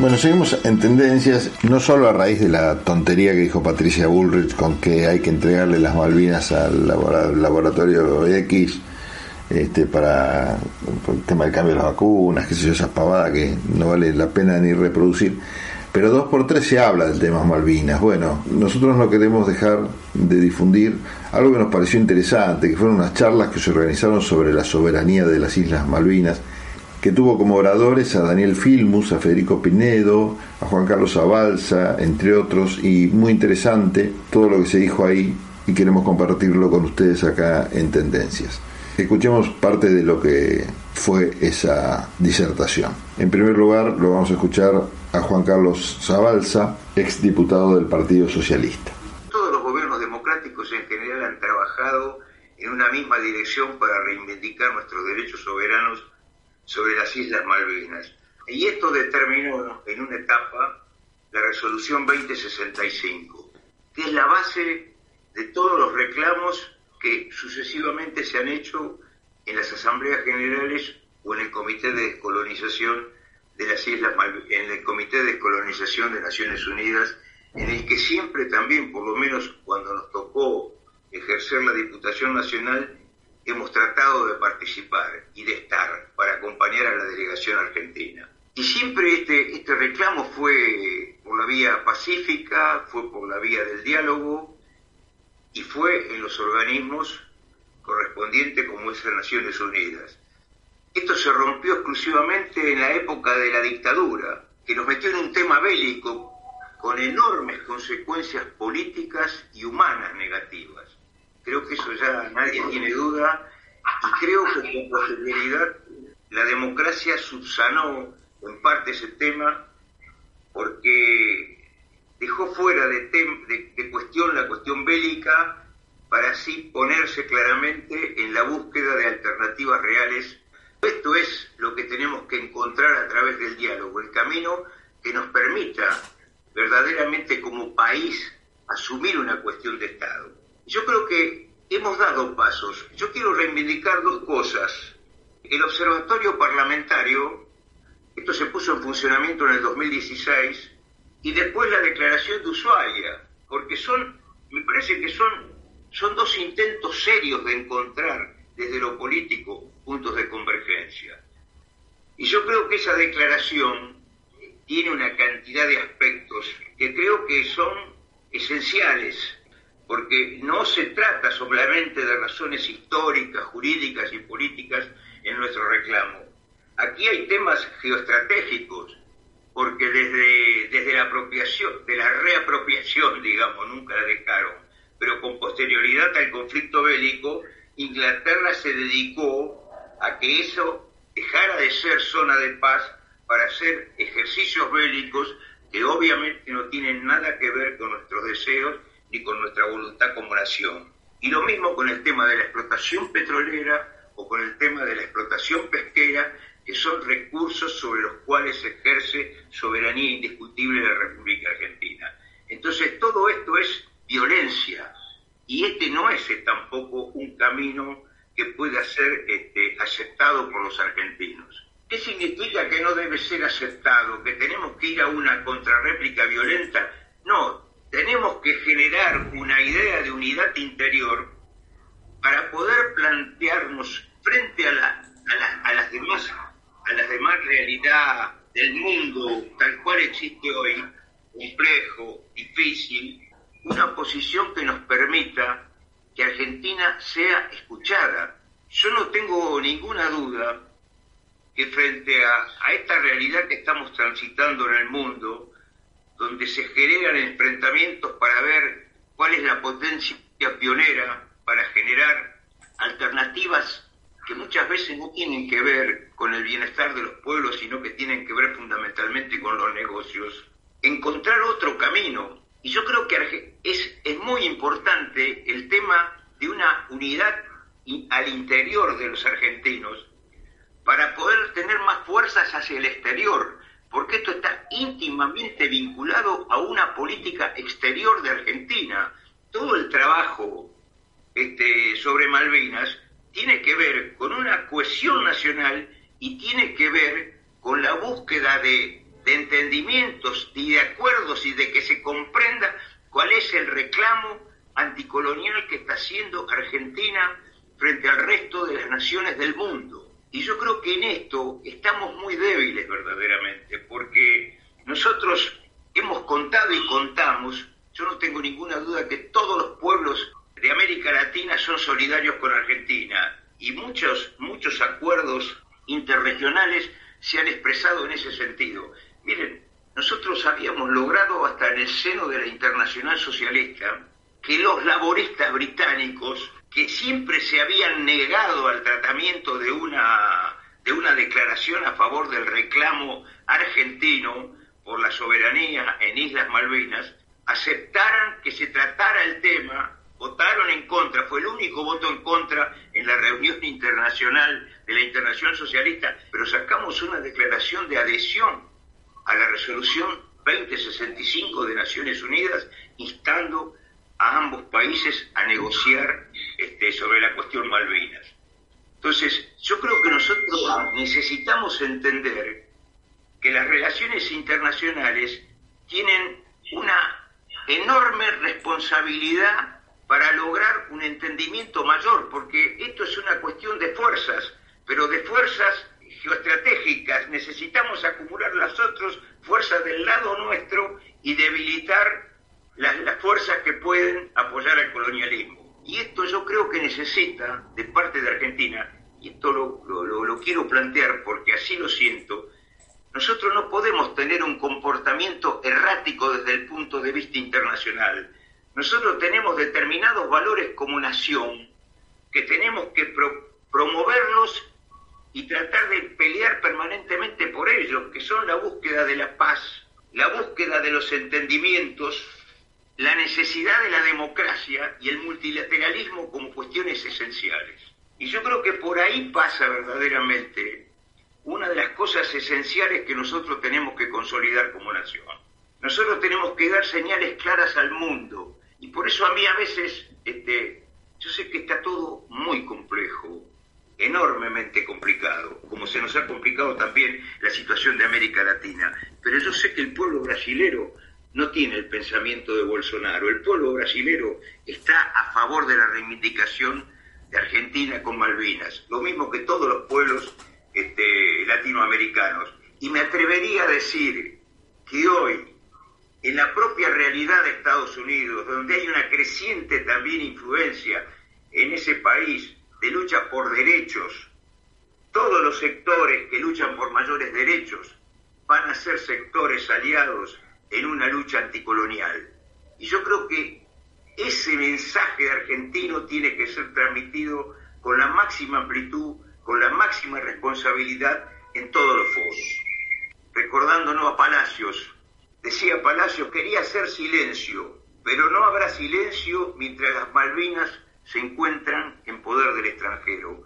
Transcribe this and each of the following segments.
Bueno, seguimos en tendencias, no solo a raíz de la tontería que dijo Patricia Bullrich con que hay que entregarle las Malvinas al laboratorio X este, para el tema del cambio de las vacunas, qué sé yo, esas pavadas que no vale la pena ni reproducir. Pero dos por tres se habla del tema Malvinas. Bueno, nosotros no queremos dejar de difundir algo que nos pareció interesante, que fueron unas charlas que se organizaron sobre la soberanía de las Islas Malvinas que tuvo como oradores a Daniel Filmus, a Federico Pinedo, a Juan Carlos Abalza, entre otros, y muy interesante todo lo que se dijo ahí y queremos compartirlo con ustedes acá en Tendencias. Escuchemos parte de lo que fue esa disertación. En primer lugar, lo vamos a escuchar a Juan Carlos Zabalza, exdiputado del Partido Socialista. Todos los gobiernos democráticos en general han trabajado en una misma dirección para reivindicar nuestros derechos soberanos sobre las Islas Malvinas. Y esto determinó en una etapa la resolución 2065, que es la base de todos los reclamos que sucesivamente se han hecho en las asambleas generales o en el Comité de Descolonización de las Islas en el Comité de Descolonización de Naciones Unidas, en el que siempre también, por lo menos cuando nos tocó ejercer la Diputación Nacional, hemos tratado de participar y de estar para acompañar a la delegación argentina. Y siempre este, este reclamo fue por la vía pacífica, fue por la vía del diálogo y fue en los organismos correspondientes como es las Naciones Unidas. Esto se rompió exclusivamente en la época de la dictadura, que nos metió en un tema bélico con enormes consecuencias políticas y humanas negativas. Creo que eso ya nadie tiene duda y creo que con posterioridad la democracia subsanó en parte ese tema porque dejó fuera de, cuestión la cuestión bélica para así ponerse claramente en la búsqueda de alternativas reales. Esto es lo que tenemos que encontrar a través del diálogo, el camino que nos permita verdaderamente como país asumir una cuestión de Estado. Yo creo que hemos dado pasos. Yo quiero reivindicar dos cosas. El observatorio parlamentario, esto se puso en funcionamiento en el 2016, y después la declaración de Ushuaia, porque son, me parece que son, son dos intentos serios de encontrar desde lo político puntos de convergencia. Y yo creo que esa declaración tiene una cantidad de aspectos que creo que son esenciales porque no se trata solamente de razones históricas, jurídicas y políticas en nuestro reclamo. Aquí hay temas geoestratégicos, porque desde, desde la apropiación, de la reapropiación, digamos, nunca la dejaron, pero con posterioridad al conflicto bélico, Inglaterra se dedicó a que eso dejara de ser zona de paz para hacer ejercicios bélicos que obviamente no tienen nada que ver con nuestros deseos ni con nuestra voluntad como nación. Y lo mismo con el tema de la explotación petrolera o con el tema de la explotación pesquera, que son recursos sobre los cuales ejerce soberanía indiscutible la República Argentina. Entonces todo esto es violencia y este no es tampoco un camino que pueda ser este, aceptado por los argentinos. ¿Qué significa que no debe ser aceptado? ¿Que tenemos que ir a una contrarréplica violenta? No, tenemos que generar una idea de unidad interior para poder plantearnos frente a, la, a, las demás a las demás realidades del mundo tal cual existe hoy, complejo, difícil, una posición que nos permita que Argentina sea escuchada. Yo no tengo ninguna duda que frente a, a esta realidad que estamos transitando en el mundo, donde se generan enfrentamientos para ver cuál es la potencia pionera para generar alternativas que muchas veces no tienen que ver con el bienestar de los pueblos, sino que tienen que ver fundamentalmente con los negocios, encontrar otro camino. Y yo creo que es, es muy importante el tema de una unidad al interior de los argentinos para poder tener más fuerzas hacia el exterior, porque esto está íntimamente vinculado a una política exterior de Argentina. Todo el trabajo este, sobre Malvinas tiene que ver con una cohesión nacional y tiene que ver con la búsqueda de, entendimientos y de acuerdos y de que se comprenda cuál es el reclamo anticolonial que está haciendo Argentina frente al resto de las naciones del mundo. Y yo creo que en esto estamos muy débiles verdaderamente, porque nosotros hemos contado y contamos, yo no tengo ninguna duda que todos los pueblos de América Latina son solidarios con Argentina y muchos, muchos acuerdos interregionales se han expresado en ese sentido. Miren, nosotros habíamos logrado hasta en el seno de la Internacional Socialista que los laboristas británicos, que siempre se habían negado al tratamiento de una, de una declaración a favor del reclamo argentino por la soberanía en Islas Malvinas, aceptaran que se tratara el tema, votaron en contra, fue el único voto en contra en la reunión internacional de la Internacional Socialista, pero sacamos una declaración de adhesión a la resolución 2065 de Naciones Unidas instando a ambos países a negociar este, sobre la cuestión Malvinas. Entonces, yo creo que nosotros necesitamos entender que las relaciones internacionales tienen una enorme responsabilidad para lograr un entendimiento mayor, porque esto es una cuestión de fuerzas, pero de fuerzas geoestratégicas. Necesitamos acumular las fuerzas del lado nuestro y debilitar las, fuerzas que pueden apoyar al colonialismo. Y esto yo creo que necesita, de parte de Argentina, y esto lo, lo quiero plantear porque así lo siento, nosotros no podemos tener un comportamiento errático desde el punto de vista internacional. Nosotros tenemos determinados valores como nación que tenemos que promoverlos y tratar de pelear permanentemente por ellos, que son la búsqueda de la paz, la búsqueda de los entendimientos, la necesidad de la democracia y el multilateralismo como cuestiones esenciales. Y yo creo que por ahí pasa verdaderamente una de las cosas esenciales que nosotros tenemos que consolidar como nación. Nosotros tenemos que dar señales claras al mundo. Y por eso a mí a veces, este, yo sé que está todo muy complejo, enormemente complicado, como se nos ha complicado también la situación de América Latina. Pero yo sé que el pueblo brasilero no tiene el pensamiento de Bolsonaro. El pueblo brasilero está a favor de la reivindicación de Argentina con Malvinas, lo mismo que todos los pueblos este, latinoamericanos. Y me atrevería a decir que hoy, en la propia realidad de Estados Unidos, donde hay una creciente también influencia en ese país de lucha por derechos, todos los sectores que luchan por mayores derechos van a ser sectores aliados en una lucha anticolonial. Y yo creo que ese mensaje argentino tiene que ser transmitido con la máxima amplitud, con la máxima responsabilidad en todos los foros. Recordándonos a Palacios, decía Palacios, quería hacer silencio, pero no habrá silencio mientras las Malvinas se encuentran en poder del extranjero.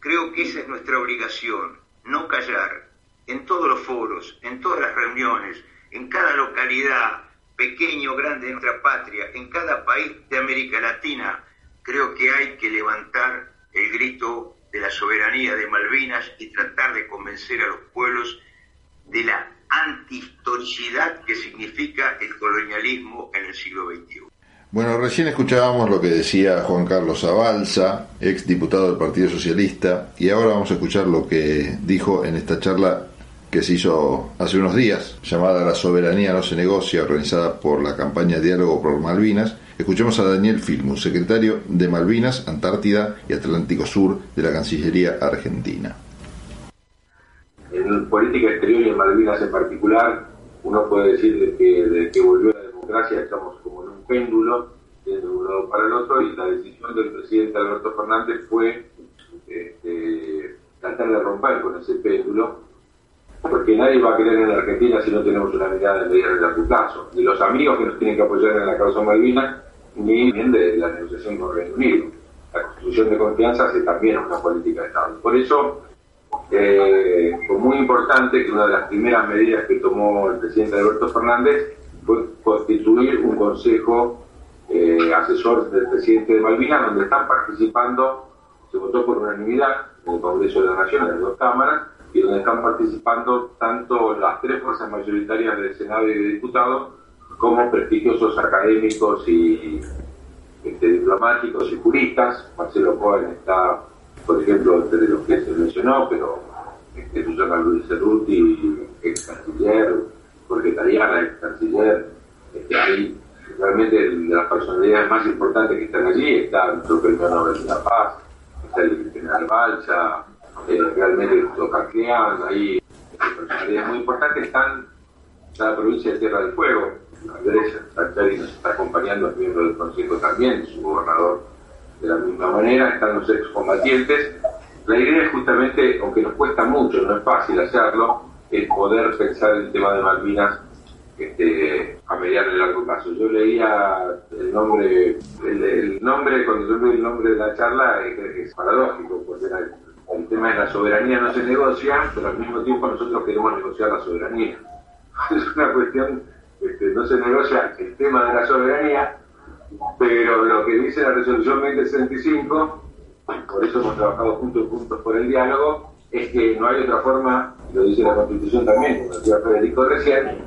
Creo que esa es nuestra obligación, no callar, en todos los foros, en todas las reuniones, en cada localidad, pequeño o grande de nuestra patria, en cada país de América Latina, creo que hay que levantar el grito de la soberanía de Malvinas y tratar de convencer a los pueblos de la antihistoricidad que significa el colonialismo en el siglo XXI. Bueno, recién escuchábamos lo que decía Juan Carlos Abalza, ex diputado del Partido Socialista, y ahora vamos a escuchar lo que dijo en esta charla que se hizo hace unos días, llamada La soberanía no se negocia, organizada por la campaña Diálogo por Malvinas. Escuchemos a Daniel Filmus, secretario de Malvinas, Antártida y Atlántico Sur de la Cancillería Argentina. En política exterior y en Malvinas en particular, uno puede decir que desde que volvió la democracia estamos como en un péndulo, de un lado para el otro, y la decisión del presidente Alberto Fernández fue este, tratar de romper con ese péndulo porque nadie va a querer en Argentina si no tenemos una mirada de mediano y plazo. Ni los amigos que nos tienen que apoyar en la causa Malvinas, ni de la negociación con Reino Unido. La construcción de confianza es también una política de Estado. Por eso eh, fue muy importante que una de las primeras medidas que tomó el presidente Alberto Fernández fue constituir un consejo eh, asesor del presidente de Malvinas, donde están participando se votó por unanimidad en el Congreso de la Nación, en dos cámaras, y donde están participando tanto las tres fuerzas mayoritarias del Senado y de Diputados como prestigiosos académicos y este, diplomáticos y juristas. Marcelo Cohen está, por ejemplo, entre los que se mencionó, pero este, Susana Luis Cerruti, ex canciller, Jorge Tariana, ex canciller, este, hay realmente las personalidades más importantes que están allí, está nuestro Nobel de la Paz, está el general Balcha, eh, realmente Tocacleán, ahí personalidades muy importantes, están en la provincia de Tierra del Fuego, Andrés Sachari nos está acompañando, es miembro del Consejo también, su gobernador de la misma manera, están los excombatientes. La idea es justamente, aunque nos cuesta mucho, no es fácil hacerlo, es poder pensar el tema de Malvinas este, a mediano y largo plazo. Yo leía el nombre, el, nombre, cuando yo leí el nombre de la charla, es, paradójico, porque el, tema de la soberanía no se negocia, pero al mismo tiempo nosotros queremos negociar la soberanía. Es una cuestión, este, no se negocia el tema de la soberanía, pero lo que dice la resolución 2065, por eso hemos trabajado juntos juntos por el diálogo, es que no hay otra forma, lo dice la Constitución también, como decía Federico recién,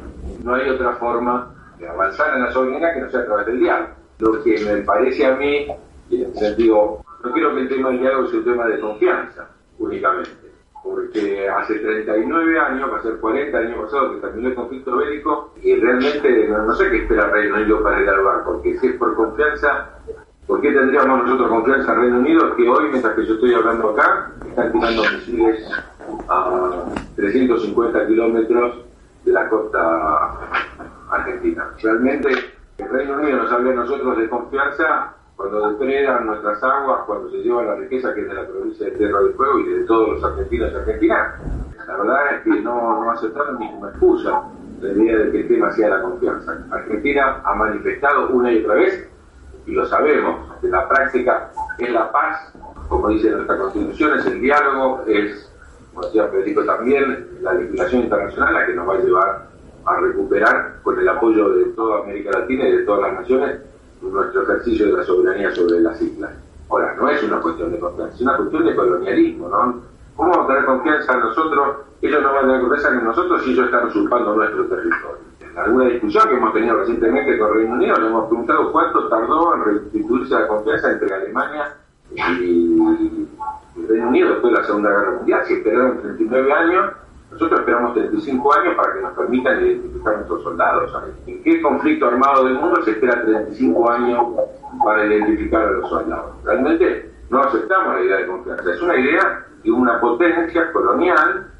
no hay otra forma de avanzar en la soberanía que no sea a través del diálogo. Lo que me parece a mí, en sentido, no quiero que el tema del diálogo sea un tema de confianza únicamente, porque hace 39 años, va a ser 40 años pasado que terminó el conflicto bélico y realmente no, sé qué espera Reino Unido para dialogar, porque si es por confianza, ¿por qué tendríamos nosotros confianza en Reino Unido que hoy, mientras que yo estoy hablando acá, están tirando misiles a 350 kilómetros de la costa argentina. Realmente el Reino Unido nos habla a nosotros de confianza cuando depredan nuestras aguas, cuando se lleva la riqueza que es de la provincia de Tierra del Fuego y de todos los argentinos y argentinas. La verdad es que no, no aceptaron ni como excusa la idea de que el tema sea la confianza. Argentina ha manifestado una y otra vez, y lo sabemos, que la práctica es la paz, como dice nuestra constitución, es el diálogo, es como decía Federico también, la legislación internacional la que nos va a llevar a recuperar, con el apoyo de toda América Latina y de todas las naciones, nuestro ejercicio de la soberanía sobre las islas. Ahora, no es una cuestión de confianza, es una cuestión de colonialismo, ¿no? ¿Cómo vamos a tener confianza en nosotros? Ellos no van a tener confianza en nosotros si ellos están usurpando nuestro territorio. En alguna discusión que hemos tenido recientemente con Reino Unido, le hemos preguntado cuánto tardó en restituirse la confianza entre Alemania y Reino Unido después de la Segunda Guerra Mundial, si esperaron 39 años, nosotros esperamos 35 años para que nos permitan identificar a nuestros soldados. ¿En qué conflicto armado del mundo se espera 35 años para identificar a los soldados? Realmente no aceptamos la idea de confianza. Es una idea de una potencia colonial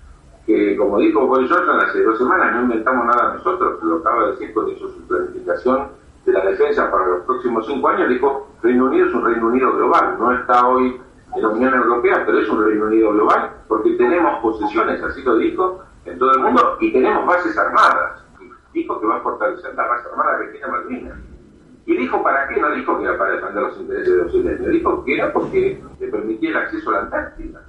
que, como dijo Boris Johnson hace dos semanas, no inventamos nada nosotros, lo acaba de decir cuando hizo su planificación de la defensa para los próximos cinco años, dijo, Reino Unido es un Reino Unido global, no está hoy en la Unión Europea, pero es un Reino Unido global, porque tenemos posesiones, así lo dijo, en todo el mundo, y tenemos bases armadas. Dijo que va a fortalecer la base armada tiene Malvinas. Y dijo para qué, no dijo que era para defender los intereses de los dijo que era porque le permitía el acceso a la Antártida.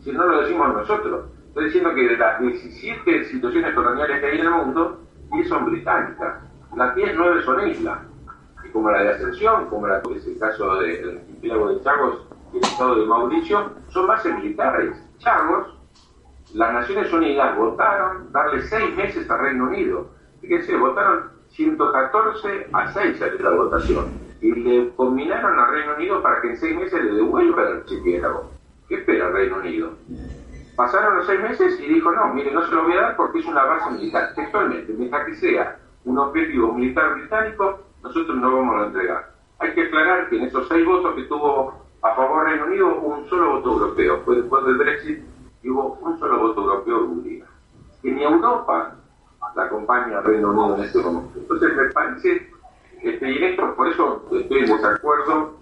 Si no lo decimos nosotros, estoy diciendo que de las 17 situaciones coloniales que hay en el mundo, 10 son británicas, las 10, 9 son islas. Y como la de Ascensión, como la es el caso del archipiélago de Chagos, Estado de Mauricio son bases militares. Chagos, las Naciones Unidas votaron darle seis meses al Reino Unido. Fíjense, votaron 114 a 6 en la votación. Y le combinaron al Reino Unido para que en seis meses le devuelva el archipiélago. ¿Qué espera el Reino Unido? Pasaron los seis meses y dijo, no, mire, no se lo voy a dar porque es una base militar. Textualmente, mientras que sea un objetivo militar británico, nosotros no vamos a entregar. Hay que aclarar que en esos seis votos que tuvo a favor Reino Unido un solo voto europeo. Fue después del Brexit y hubo un solo voto europeo de Hungría. Que ni Europa la acompaña al Reino Unido en este momento. Entonces me parece, este, y esto por eso estoy en desacuerdo,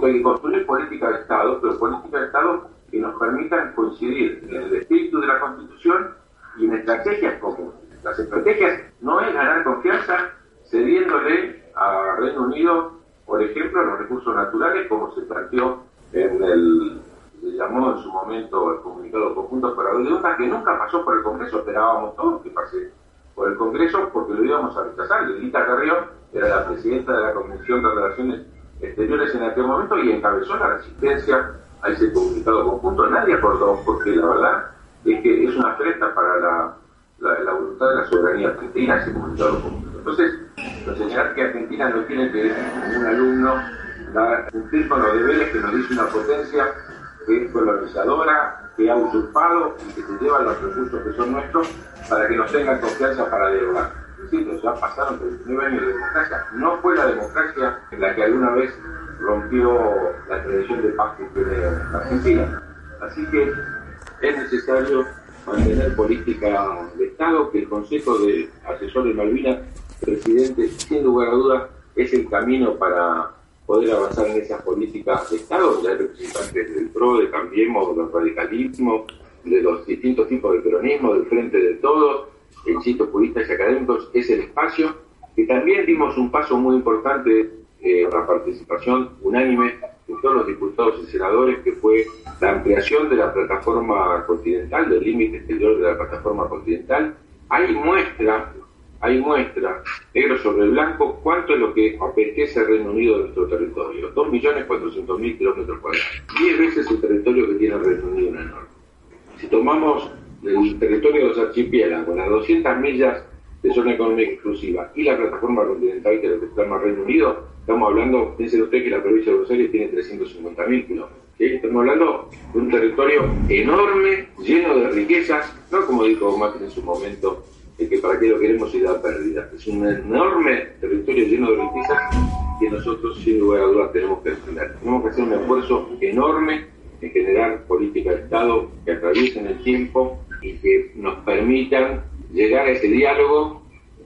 que construir política de Estado, pero política de Estado que nos permitan coincidir en el espíritu de la Constitución y en estrategias comunes. Las estrategias no es ganar confianza cediéndole a Reino Unido por ejemplo, los recursos naturales, como se planteó en el, se llamó en su momento el comunicado conjunto para la que nunca pasó por el Congreso, esperábamos todos que pase por el Congreso porque lo íbamos a rechazar. Lilita Carrión era la presidenta de la Comisión de Relaciones Exteriores en aquel momento y encabezó la resistencia a ese comunicado conjunto. Nadie aportó, porque la verdad es que es una afrenta para la, la, voluntad de la soberanía argentina ese comunicado conjunto. Entonces, señalar que Argentina no tiene que un alumno cumplir con los deberes que nos dice una potencia que es colonizadora, que ha usurpado y que se lleva los recursos que son nuestros para que nos tengan confianza para dialogar. Insisto, ya pasaron 39 años de democracia. No fue la democracia en la que alguna vez rompió la tradición de paz que tiene Argentina. Así que es necesario mantener política de Estado, que el Consejo de Asesores Malvinas, presidente, sin lugar a dudas, es el camino para poder avanzar en esas políticas de Estado. Ya hay representantes del PRO, de Cambiemos, de los radicalismos, de los distintos tipos de peronismo, del Frente de Todos, insisto, juristas y académicos, es el espacio que también dimos un paso muy importante eh, la participación unánime de todos los diputados y senadores, que fue la ampliación de la plataforma continental, del límite exterior de la plataforma continental. Hay muestra, hay muestra, negro sobre blanco, cuánto es lo que apetece el Reino Unido de nuestro territorio. 2.400.000 kilómetros cuadrados. 10 veces el territorio que tiene el Reino Unido en el norte. Si tomamos el territorio de los archipiélagos, las 200 millas de zona económica exclusiva y la plataforma continental que más Reino Unido, estamos hablando, piensen usted que la provincia de Buenos Aires tiene 350.000 kilómetros. Estamos hablando de un territorio enorme, lleno de riquezas, no como dijo Macri en su momento, de que para qué lo queremos y da pérdida. Es un enorme territorio lleno de riquezas que nosotros sin lugar a dudas tenemos que defender. Tenemos que hacer un esfuerzo enorme en generar políticas de Estado que atraviesen el tiempo y que nos permitan llegar a ese diálogo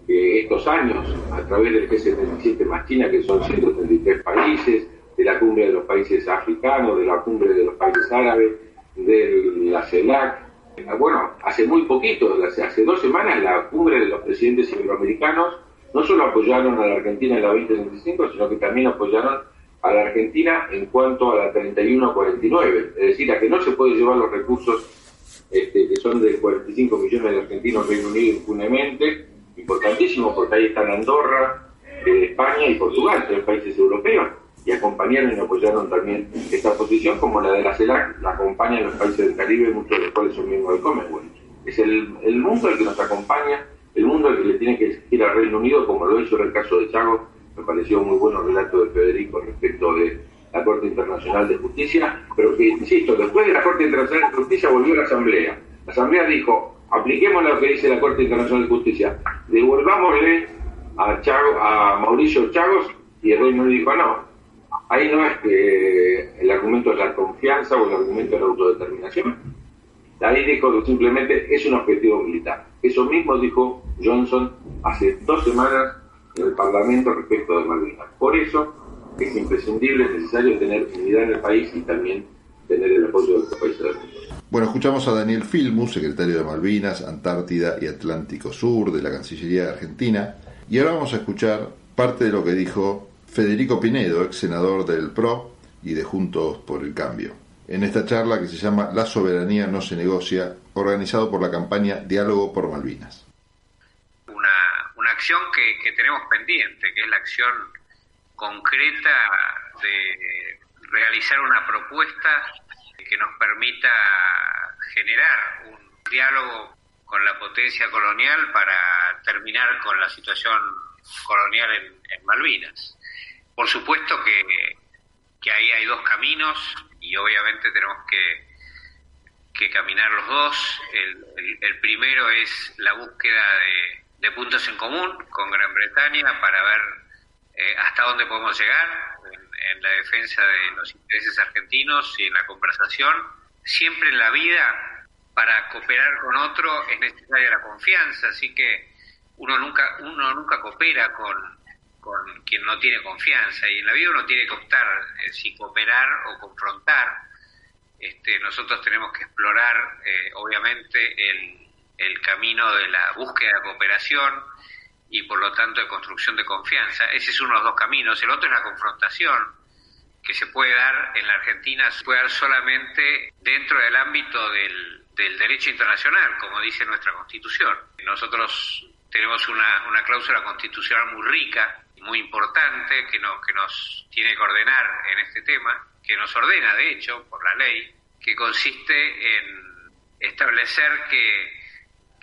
que estos años, a través del G77 más China, que son 133 países, de la cumbre de los países africanos, de la cumbre de los países árabes, de la CELAC, bueno, hace muy poquito, hace dos semanas, la cumbre de los presidentes iberoamericanos no solo apoyaron a la Argentina en la 2035, sino que también apoyaron a la Argentina en cuanto a la 31-49, es decir, a que no se puede llevar los recursos este, que son de 45 millones de argentinos Reino Unido impunemente, importantísimo porque ahí están Andorra, eh, España y Portugal, tres países europeos, y acompañaron y apoyaron también esta posición, como la de la CELAC, la acompañan los países del Caribe, muchos de los cuales son miembros del Commonwealth. Es el, el mundo el que nos acompaña, el mundo el que le tiene que exigir al Reino Unido, como lo hizo en el caso de Chago, me pareció muy bueno el relato de Federico respecto de la Corte Internacional de Justicia, pero que, insisto, después de la Corte Internacional de Justicia volvió la Asamblea. La Asamblea dijo, apliquemos lo que dice la Corte Internacional de Justicia, devolvámosle a, a Mauricio Chagos y el Reino Unido dijo, no, ahí no es que el argumento es la confianza o el argumento es la autodeterminación. Ahí dijo que simplemente es un objetivo militar. Eso mismo dijo Johnson hace dos semanas en el Parlamento respecto de Malvinas. Por eso es imprescindible, es necesario tener unidad en el país y también tener el apoyo de los países del mundo. Bueno, escuchamos a Daniel Filmus, secretario de Malvinas, Antártida y Atlántico Sur de la Cancillería de Argentina, y ahora vamos a escuchar parte de lo que dijo Federico Pinedo, ex senador del PRO y de Juntos por el Cambio, en esta charla que se llama La soberanía no se negocia, organizado por la campaña Diálogo por Malvinas. Una, una acción que, que tenemos pendiente, que es la acción concreta de realizar una propuesta que nos permita generar un diálogo con la potencia colonial para terminar con la situación colonial en, Malvinas. Por supuesto que, que, ahí hay dos caminos y obviamente tenemos que, que caminar los dos. El, primero es la búsqueda de, de puntos en común con Gran Bretaña para ver eh, hasta dónde podemos llegar en, la defensa de los intereses argentinos y en la conversación. Siempre en la vida, para cooperar con otro es necesaria la confianza, así que uno nunca, uno nunca coopera con, con quien no tiene confianza y en la vida uno tiene que optar eh, si cooperar o confrontar. Este, nosotros tenemos que explorar, eh, obviamente, el, el camino de la búsqueda de cooperación, y por lo tanto de construcción de confianza. Ese es uno de los dos caminos. El otro es la confrontación, que se puede dar en la Argentina, se puede dar solamente dentro del ámbito del, del derecho internacional, como dice nuestra Constitución. Nosotros tenemos una, una cláusula constitucional muy rica, muy importante, que, no, que nos tiene que ordenar en este tema, que nos ordena, de hecho, por la ley, que consiste en establecer que,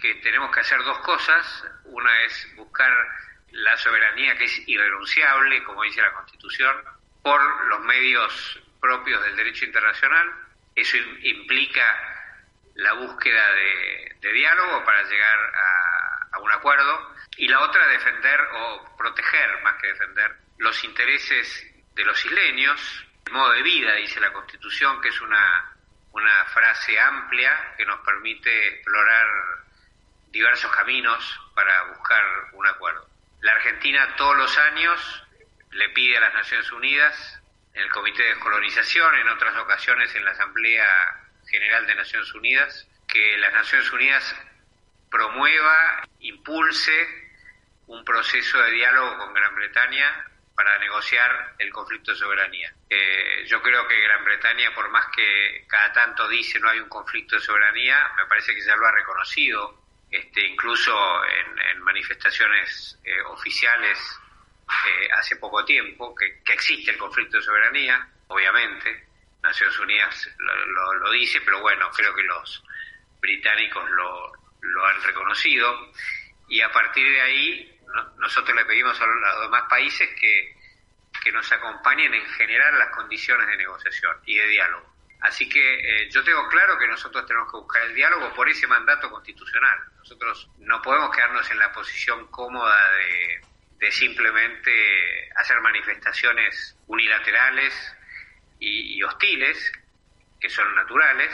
que tenemos que hacer dos cosas. Una es buscar la soberanía que es irrenunciable, como dice la Constitución, por los medios propios del derecho internacional. Eso implica la búsqueda de, diálogo para llegar a, un acuerdo y la otra defender o proteger, más que defender, los intereses de los isleños, el modo de vida, dice la Constitución, que es una, una frase amplia que nos permite explorar diversos caminos para buscar un acuerdo. La Argentina todos los años le pide a las Naciones Unidas, en el Comité de Descolonización, en otras ocasiones en la Asamblea General de Naciones Unidas, que las Naciones Unidas promueva, impulse un proceso de diálogo con Gran Bretaña para negociar el conflicto de soberanía. Eh, yo creo que Gran Bretaña, por más que cada tanto dice no hay un conflicto de soberanía, me parece que ya lo ha reconocido, este, incluso en, manifestaciones eh, oficiales eh, hace poco tiempo, que, que existe el conflicto de soberanía, obviamente, Naciones Unidas lo, dice, pero bueno, creo que los británicos lo, lo han reconocido y a partir de ahí nosotros le pedimos a los, demás países que, que nos acompañen en generar las condiciones de negociación y de diálogo. Así que eh, yo tengo claro que nosotros tenemos que buscar el diálogo por ese mandato constitucional. Nosotros no podemos quedarnos en la posición cómoda de, de simplemente hacer manifestaciones unilaterales y, hostiles, que son naturales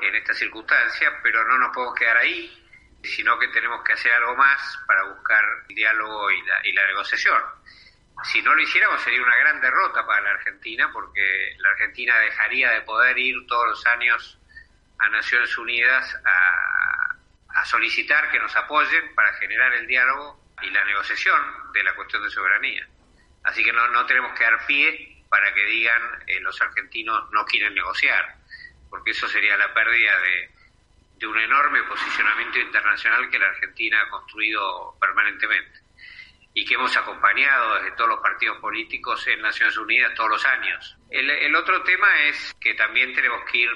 en esta circunstancia, pero no nos podemos quedar ahí, sino que tenemos que hacer algo más para buscar diálogo y la, y la negociación. Si no lo hiciéramos sería una gran derrota para la Argentina, porque la Argentina dejaría de poder ir todos los años a Naciones Unidas a, a solicitar que nos apoyen para generar el diálogo y la negociación de la cuestión de soberanía. Así que no, no tenemos que dar pie para que digan eh, los argentinos no quieren negociar, porque eso sería la pérdida de, un enorme posicionamiento internacional que la Argentina ha construido permanentemente y que hemos acompañado desde todos los partidos políticos en Naciones Unidas todos los años. El, el otro tema es que también tenemos que ir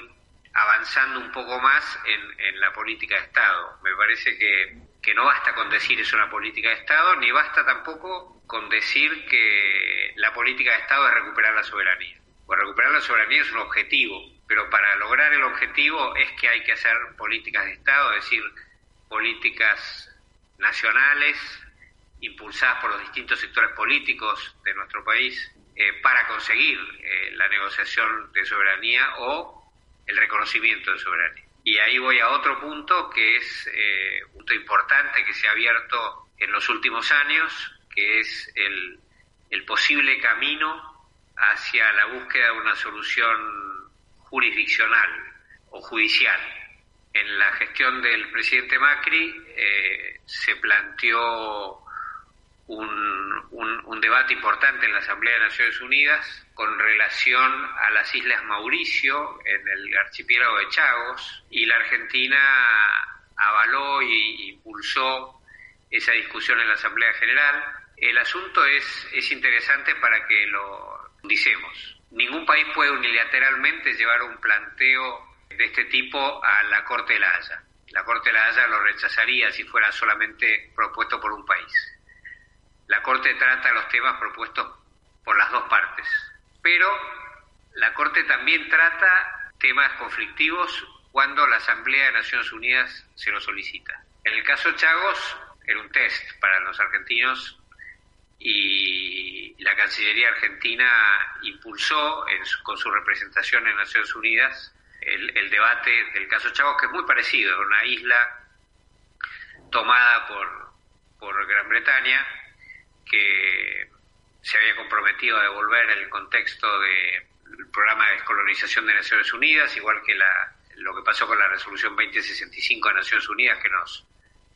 avanzando un poco más en la política de Estado. Me parece que, que no basta con decir es una política de Estado, ni basta tampoco con decir que la política de Estado es recuperar la soberanía. Pues recuperar la soberanía es un objetivo, pero para lograr el objetivo es que hay que hacer políticas de Estado, es decir, políticas nacionales impulsadas por los distintos sectores políticos de nuestro país eh, para conseguir eh, la negociación de soberanía o el reconocimiento de soberanía. Y ahí voy a otro punto que es eh, un punto importante que se ha abierto en los últimos años, que es el, el posible camino hacia la búsqueda de una solución jurisdiccional o judicial. En la gestión del presidente Macri eh, se planteó un, debate importante en la Asamblea de Naciones Unidas con relación a las Islas Mauricio en el archipiélago de Chagos y la Argentina avaló y impulsó esa discusión en la Asamblea General. El asunto es, es interesante para que lo dicemos. Ningún país puede unilateralmente llevar un planteo de este tipo a la Corte de la Haya. La Corte de la Haya lo rechazaría si fuera solamente propuesto por un país. La Corte trata los temas propuestos por las dos partes, pero la Corte también trata temas conflictivos cuando la Asamblea de Naciones Unidas se lo solicita. En el caso Chagos era un test para los argentinos y la Cancillería Argentina impulsó con su representación en Naciones Unidas el, debate del caso Chagos, que es muy parecido, una isla tomada por, por Gran Bretaña que se había comprometido a devolver el contexto del programa de descolonización de Naciones Unidas, igual que la, lo que pasó con la resolución 2065 de Naciones Unidas, que nos,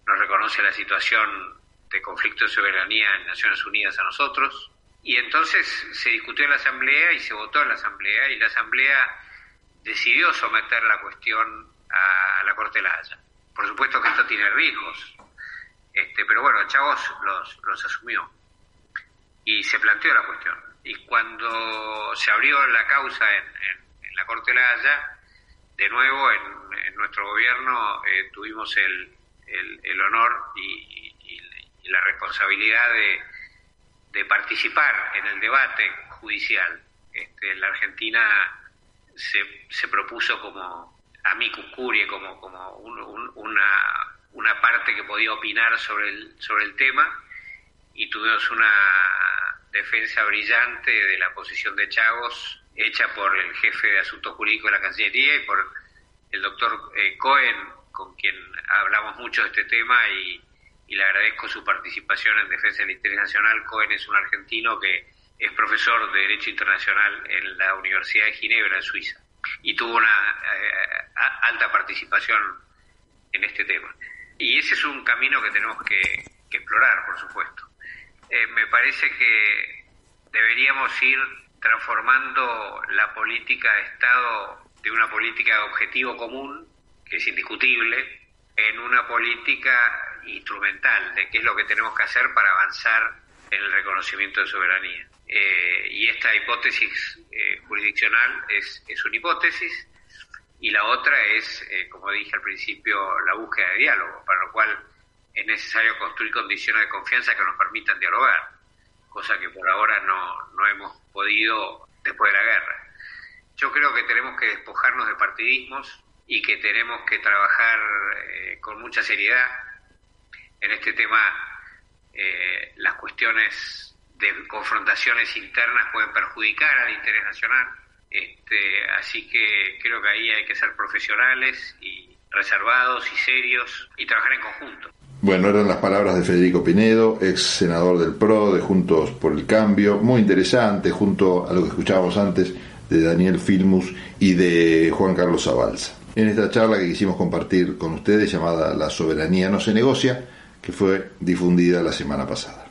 nos reconoce la situación de conflicto de soberanía en Naciones Unidas a nosotros. Y entonces se discutió en la Asamblea y se votó en la Asamblea y la Asamblea decidió someter la cuestión a, la Corte de la Haya. Por supuesto que esto tiene riesgos, este, pero bueno, Chavos los, los asumió y se planteó la cuestión. Y cuando se abrió la causa en, la Corte de la Haya, de nuevo en, nuestro gobierno eh, tuvimos el, el, honor y, la responsabilidad de, de, participar en el debate judicial. Este, la Argentina se, se propuso como amicus curiae, como, como una, una parte que podía opinar sobre el, sobre el tema y tuvimos una defensa brillante de la posición de Chagos hecha por el jefe de asuntos jurídicos de la Cancillería y por el doctor eh, Cohen, con quien hablamos mucho de este tema y, le agradezco su participación en defensa del interés nacional. Cohen es un argentino que es profesor de Derecho Internacional en la Universidad de Ginebra, en Suiza, y tuvo una eh, alta participación en este tema. Y ese es un camino que tenemos que explorar, por supuesto. Eh, me parece que deberíamos ir transformando la política de Estado de una política de objetivo común, que es indiscutible, en una política instrumental de qué es lo que tenemos que hacer para avanzar en el reconocimiento de soberanía. Eh, y esta hipótesis eh, jurisdiccional es, es una hipótesis y la otra es, como dije al principio, la búsqueda de diálogo, para lo cual es necesario construir condiciones de confianza que nos permitan dialogar, cosa que por ahora no, no hemos podido después de la guerra. Yo creo que tenemos que despojarnos de partidismos y que tenemos que trabajar eh, con mucha seriedad en este tema. Eh, las cuestiones de confrontaciones internas pueden perjudicar al interés nacional, este, así que creo que ahí hay que ser profesionales y reservados y serios y trabajar en conjunto. Bueno, eran las palabras de Federico Pinedo, ex senador del PRO, de Juntos por el Cambio, muy interesante, junto a lo que escuchábamos antes de Daniel Filmus y de Juan Carlos Zabalza. En esta charla que quisimos compartir con ustedes, llamada La soberanía no se negocia, que fue difundida la semana pasada.